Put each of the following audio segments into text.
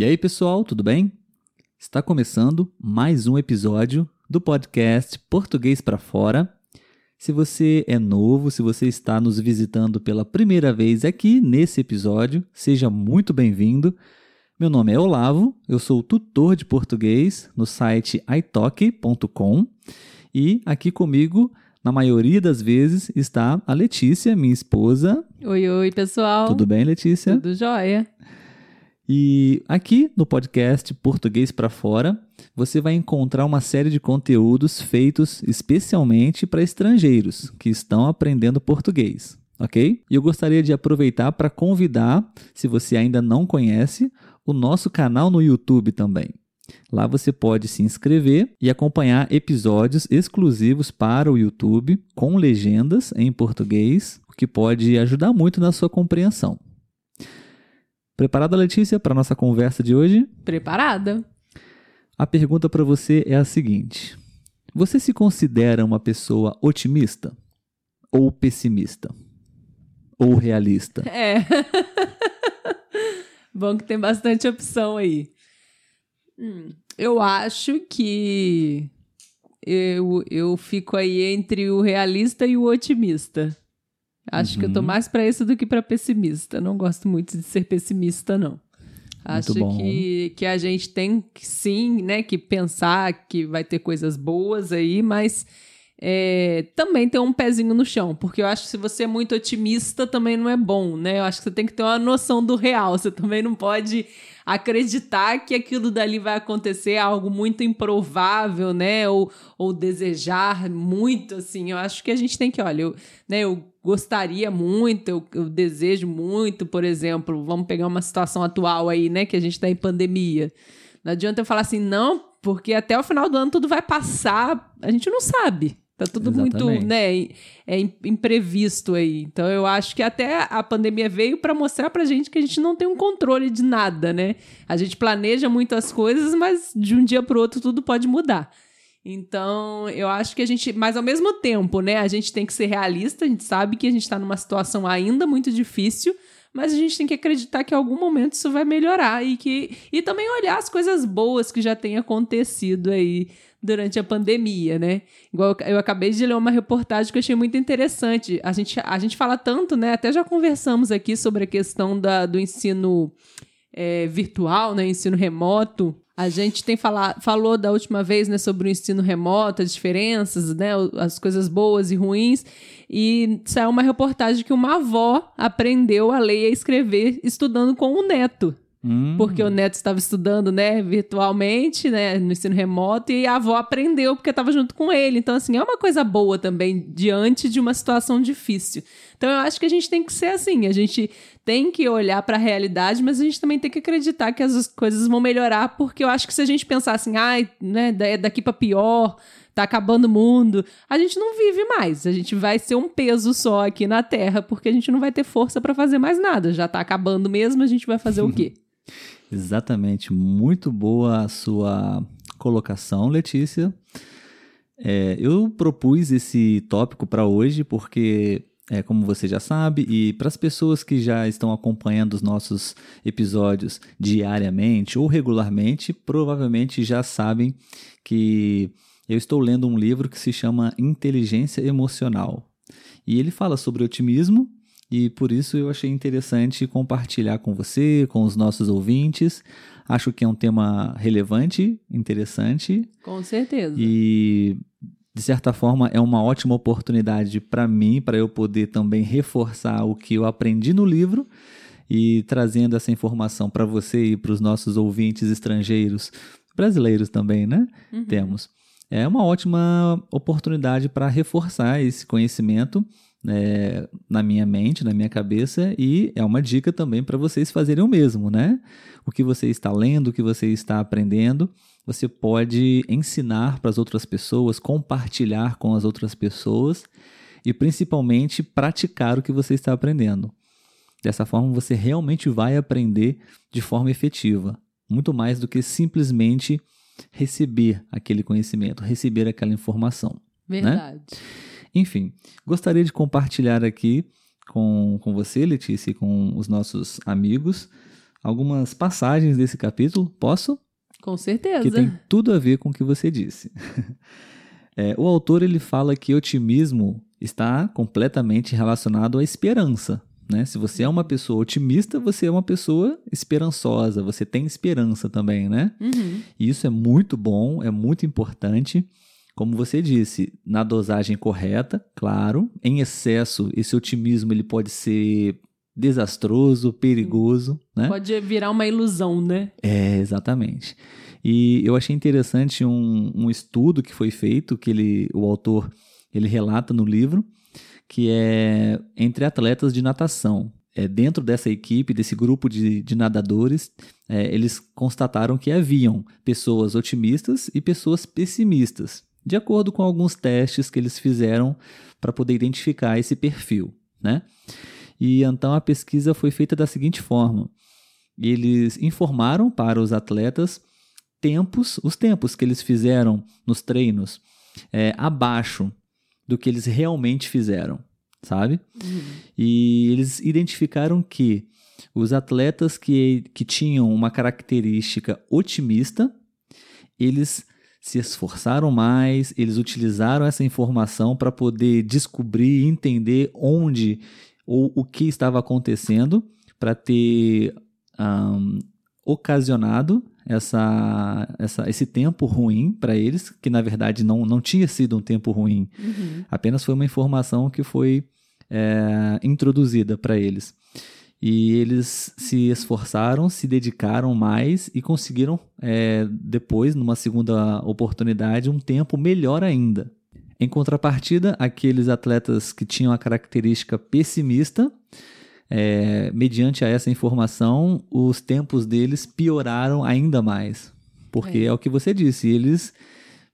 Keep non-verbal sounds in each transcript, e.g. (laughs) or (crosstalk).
E aí, pessoal, tudo bem? Está começando mais um episódio do podcast Português para Fora. Se você é novo, se você está nos visitando pela primeira vez aqui nesse episódio, seja muito bem-vindo. Meu nome é Olavo, eu sou tutor de português no site italk.com e aqui comigo, na maioria das vezes, está a Letícia, minha esposa. Oi, oi, pessoal. Tudo bem, Letícia? Tudo jóia. E aqui no podcast Português para Fora, você vai encontrar uma série de conteúdos feitos especialmente para estrangeiros que estão aprendendo português, ok? E eu gostaria de aproveitar para convidar, se você ainda não conhece, o nosso canal no YouTube também. Lá você pode se inscrever e acompanhar episódios exclusivos para o YouTube com legendas em português, o que pode ajudar muito na sua compreensão. Preparada, Letícia, para a nossa conversa de hoje? Preparada. A pergunta para você é a seguinte: Você se considera uma pessoa otimista? Ou pessimista? Ou realista? É. (laughs) Bom que tem bastante opção aí. Hum, eu acho que eu, eu fico aí entre o realista e o otimista. Acho uhum. que eu tô uhum. mais para isso do que para pessimista. Não gosto muito de ser pessimista, não. Acho que, que a gente tem que sim, né, que pensar que vai ter coisas boas aí, mas é, também ter um pezinho no chão, porque eu acho que se você é muito otimista também não é bom, né? Eu acho que você tem que ter uma noção do real. Você também não pode acreditar que aquilo dali vai acontecer, é algo muito improvável, né? Ou, ou desejar muito, assim. Eu acho que a gente tem que, olha, eu, né, eu gostaria muito, eu, eu, desejo muito, por exemplo, vamos pegar uma situação atual aí, né, que a gente está em pandemia. Não adianta eu falar assim, não, porque até o final do ano tudo vai passar, a gente não sabe. Tá tudo Exatamente. muito, né, é imprevisto aí. Então eu acho que até a pandemia veio para mostrar pra gente que a gente não tem um controle de nada, né? A gente planeja muitas coisas, mas de um dia pro outro tudo pode mudar. Então, eu acho que a gente, mas ao mesmo tempo, né, a gente tem que ser realista, a gente sabe que a gente está numa situação ainda muito difícil, mas a gente tem que acreditar que em algum momento isso vai melhorar e que e também olhar as coisas boas que já têm acontecido aí durante a pandemia, né? Igual eu acabei de ler uma reportagem que eu achei muito interessante. A gente, a gente fala tanto, né? Até já conversamos aqui sobre a questão da, do ensino é, virtual, né? Ensino remoto. A gente tem falar, falou da última vez né, sobre o ensino remoto, as diferenças, né, as coisas boas e ruins. E saiu uma reportagem que uma avó aprendeu a ler e a escrever estudando com o neto. Hum. Porque o neto estava estudando, né, virtualmente, né, no ensino remoto, e a avó aprendeu porque estava junto com ele. Então, assim, é uma coisa boa também diante de uma situação difícil. Então, eu acho que a gente tem que ser assim, a gente tem que olhar para a realidade, mas a gente também tem que acreditar que as coisas vão melhorar, porque eu acho que se a gente pensar assim, ai, né, daqui para pior, tá acabando o mundo, a gente não vive mais. A gente vai ser um peso só aqui na Terra, porque a gente não vai ter força para fazer mais nada. Já tá acabando mesmo, a gente vai fazer o quê? (laughs) Exatamente, muito boa a sua colocação, Letícia. É, eu propus esse tópico para hoje porque, é, como você já sabe, e para as pessoas que já estão acompanhando os nossos episódios diariamente ou regularmente, provavelmente já sabem que eu estou lendo um livro que se chama Inteligência Emocional. E ele fala sobre otimismo e por isso eu achei interessante compartilhar com você, com os nossos ouvintes. Acho que é um tema relevante, interessante. Com certeza. E de certa forma é uma ótima oportunidade para mim, para eu poder também reforçar o que eu aprendi no livro e trazendo essa informação para você e para os nossos ouvintes estrangeiros, brasileiros também, né? Uhum. Temos. É uma ótima oportunidade para reforçar esse conhecimento é, na minha mente, na minha cabeça, e é uma dica também para vocês fazerem o mesmo, né? O que você está lendo, o que você está aprendendo, você pode ensinar para as outras pessoas, compartilhar com as outras pessoas e principalmente praticar o que você está aprendendo. Dessa forma, você realmente vai aprender de forma efetiva, muito mais do que simplesmente receber aquele conhecimento, receber aquela informação. Né? Verdade. Né? Enfim, gostaria de compartilhar aqui com, com você, Letícia, e com os nossos amigos, algumas passagens desse capítulo. Posso? Com certeza. Que tem tudo a ver com o que você disse. (laughs) É, o autor ele fala que otimismo está completamente relacionado à esperança. Né? Se você é uma pessoa otimista, você é uma pessoa esperançosa, você tem esperança também, né? Uhum. E isso é muito bom, é muito importante. Como você disse, na dosagem correta, claro. Em excesso, esse otimismo ele pode ser desastroso, perigoso, né? Pode virar uma ilusão, né? É, exatamente. E eu achei interessante um, um estudo que foi feito, que ele, o autor ele relata no livro, que é entre atletas de natação. É, dentro dessa equipe, desse grupo de, de nadadores, é, eles constataram que haviam pessoas otimistas e pessoas pessimistas, de acordo com alguns testes que eles fizeram para poder identificar esse perfil. Né? E então a pesquisa foi feita da seguinte forma: eles informaram para os atletas tempos, os tempos que eles fizeram nos treinos é, abaixo do que eles realmente fizeram, sabe? Uhum. E eles identificaram que os atletas que, que tinham uma característica otimista, eles se esforçaram mais, eles utilizaram essa informação para poder descobrir e entender onde ou o que estava acontecendo para ter um, ocasionado essa, essa, esse tempo ruim para eles, que na verdade não, não tinha sido um tempo ruim, Uhum. apenas foi uma informação que foi é, introduzida para eles. E eles se esforçaram, se dedicaram mais e conseguiram, é, depois, numa segunda oportunidade, um tempo melhor ainda. Em contrapartida, aqueles atletas que tinham a característica pessimista, é, mediante a essa informação, os tempos deles pioraram ainda mais. Porque é, É. o que você disse, eles,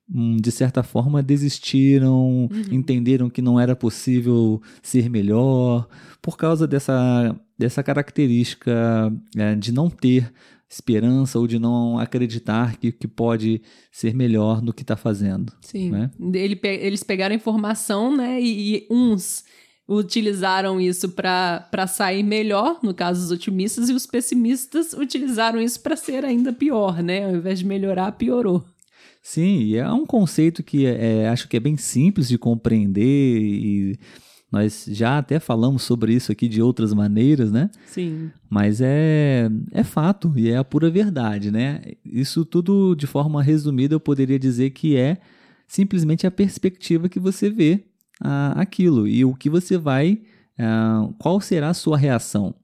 de certa forma, desistiram, entenderam que não era possível ser melhor, por causa dessa, dessa característica é, de não ter esperança ou de não acreditar que, que pode ser melhor no que está fazendo. Sim. né? Ele eles pegaram informação, né? E, e uns utilizaram isso para sair melhor, no caso os otimistas, e os pessimistas utilizaram isso para ser ainda pior, né? Ao invés de melhorar, piorou. Sim, e é um conceito que é, é, acho que é bem simples de compreender e nós já até falamos sobre isso aqui de outras maneiras, né? Sim. Mas é, é fato e é a pura verdade, né? Isso tudo de forma resumida eu poderia dizer que é simplesmente a perspectiva que você vê ah, aquilo e o que você vai, ah, qual será a sua reação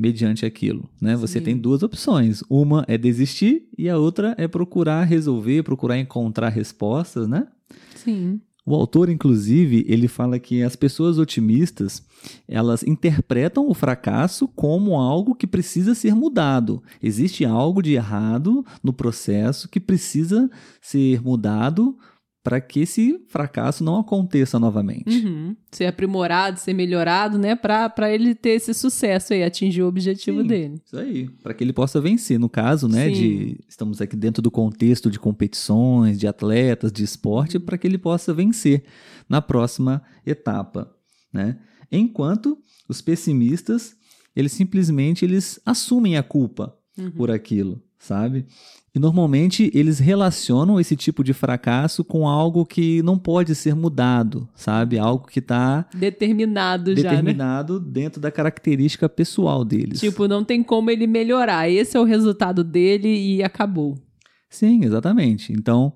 mediante aquilo, né? Você Sim. tem duas opções, uma é desistir e a outra é procurar resolver, procurar encontrar respostas, né? Sim. O autor, inclusive, ele fala que as pessoas otimistas, elas interpretam o fracasso como algo que precisa ser mudado. Existe algo de errado no processo que precisa ser mudado para que esse fracasso não aconteça novamente. Uhum. Ser aprimorado, ser melhorado, né? Para ele ter esse sucesso aí, atingir o objetivo Sim. dele. Isso aí, para que ele possa vencer. No caso, né, Sim. de estamos aqui dentro do contexto de competições, de atletas, de esporte, para que ele possa vencer na próxima etapa, né? Enquanto os pessimistas, eles simplesmente eles assumem a culpa Uhum. por aquilo, sabe? E normalmente eles relacionam esse tipo de fracasso com algo que não pode ser mudado, sabe? Algo que está Determinado já, né? determinado dentro da característica pessoal deles. Tipo, não tem como ele melhorar. Esse é o resultado dele e acabou. Sim, exatamente. Então,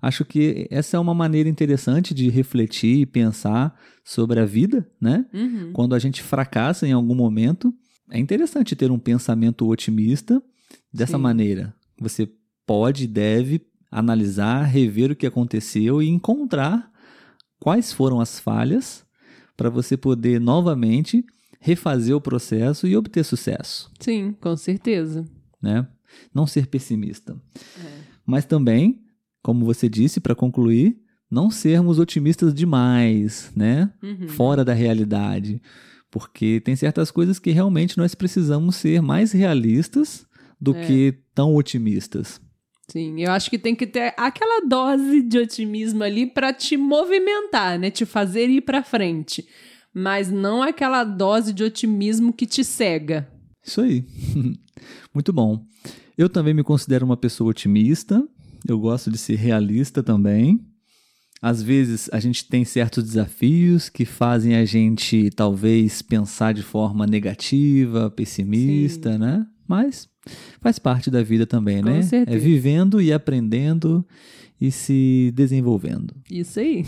acho que essa é uma maneira interessante de refletir e pensar sobre a vida, né? Uhum. Quando a gente fracassa em algum momento, é interessante ter um pensamento otimista dessa Sim. maneira. Você pode e deve analisar, rever o que aconteceu e encontrar quais foram as falhas para você poder novamente refazer o processo e obter sucesso Sim, com certeza. né? Não ser pessimista. É. Mas também, como você disse, para concluir, não sermos otimistas demais, né? Uhum. Fora da realidade. Porque tem certas coisas que realmente nós precisamos ser mais realistas do É. que tão otimistas. Sim, eu acho que tem que ter aquela dose de otimismo ali pra te movimentar, né? Te fazer ir pra frente. Mas não aquela dose de otimismo que te cega. Isso aí. (laughs) Muito bom. Eu também me considero uma pessoa otimista. Eu gosto de ser realista também. Às vezes a gente tem certos desafios que fazem a gente talvez pensar de forma negativa, pessimista, Sim. né? Mas faz parte da vida também, Com né? Certeza. É vivendo e aprendendo e se desenvolvendo. Isso aí.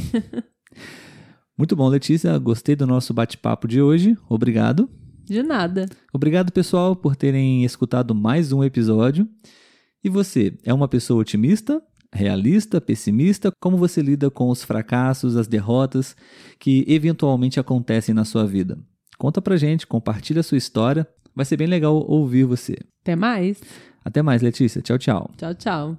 (laughs) Muito bom, Letícia. Gostei do nosso bate-papo de hoje. Obrigado. De nada. Obrigado, pessoal, por terem escutado mais um episódio. E você, é uma pessoa otimista, realista, pessimista? Como você lida com os fracassos, as derrotas que eventualmente acontecem na sua vida? Conta pra gente, compartilha a sua história. Vai ser bem legal ouvir você. Até mais. Até mais, Letícia. Tchau, tchau. Tchau, tchau.